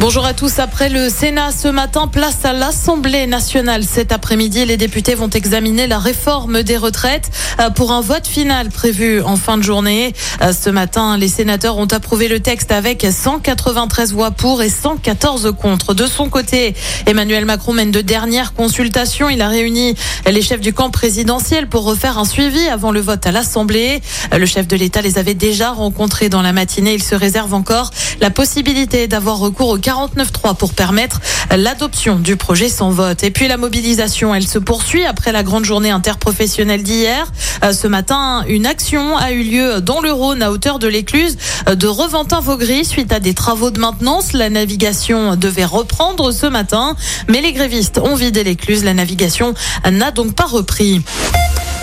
Bonjour à tous. Après le Sénat ce matin, place à l'Assemblée nationale. Cet après-midi, les députés vont examiner la réforme des retraites euh, pour un vote final prévu en fin de journée. Euh, ce matin, les sénateurs ont approuvé le texte avec 193 voix pour et 114 contre. De son côté, Emmanuel Macron mène de dernières consultations. Il a réuni les chefs du camp présidentiel pour refaire un suivi avant le vote à l'Assemblée. Euh, le chef de l'État les avait déjà rencontrés dans la matinée. Il se réserve encore la possibilité d'avoir recours au 49.3 pour permettre l'adoption du projet sans vote. Et puis la mobilisation, elle se poursuit après la grande journée interprofessionnelle d'hier. Euh, ce matin, une action a eu lieu dans le Rhône à hauteur de l'écluse de Reventin-Vaugry suite à des travaux de maintenance. La navigation devait reprendre ce matin, mais les grévistes ont vidé l'écluse. La navigation n'a donc pas repris.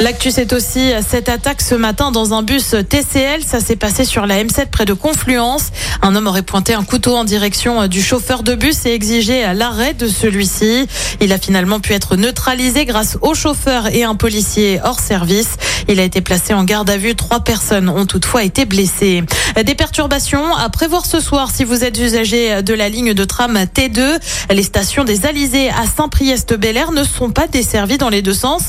L'actu, c'est aussi cette attaque ce matin dans un bus TCL. Ça s'est passé sur la M7 près de Confluence. Un homme aurait pointé un couteau en direction du chauffeur de bus et exigé l'arrêt de celui-ci. Il a finalement pu être neutralisé grâce au chauffeur et un policier hors service. Il a été placé en garde à vue. Trois personnes ont toutefois été blessées. Des perturbations à prévoir ce soir si vous êtes usager de la ligne de tram T2. Les stations des Alizés à Saint-Priest-Bel-Air ne sont pas desservies dans les deux sens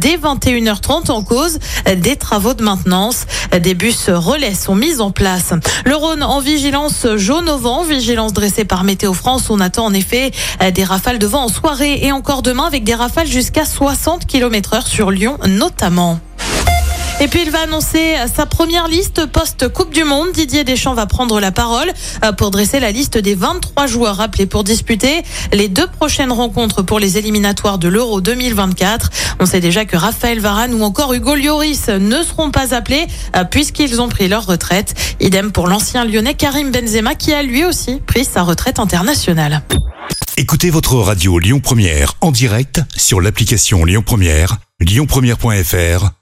dès 21h 30 en cause des travaux de maintenance. Des bus relais sont mis en place. Le Rhône en vigilance jaune au vent, vigilance dressée par Météo France. On attend en effet des rafales de vent en soirée et encore demain avec des rafales jusqu'à 60 km heure sur Lyon notamment. Et puis il va annoncer sa première liste post-Coupe du Monde. Didier Deschamps va prendre la parole euh, pour dresser la liste des 23 joueurs appelés pour disputer les deux prochaines rencontres pour les éliminatoires de l'Euro 2024. On sait déjà que Raphaël Varane ou encore Hugo Lloris ne seront pas appelés euh, puisqu'ils ont pris leur retraite. Idem pour l'ancien lyonnais Karim Benzema qui a lui aussi pris sa retraite internationale. Écoutez votre radio Lyon Première en direct sur l'application Lyon Première, lyonpremière.fr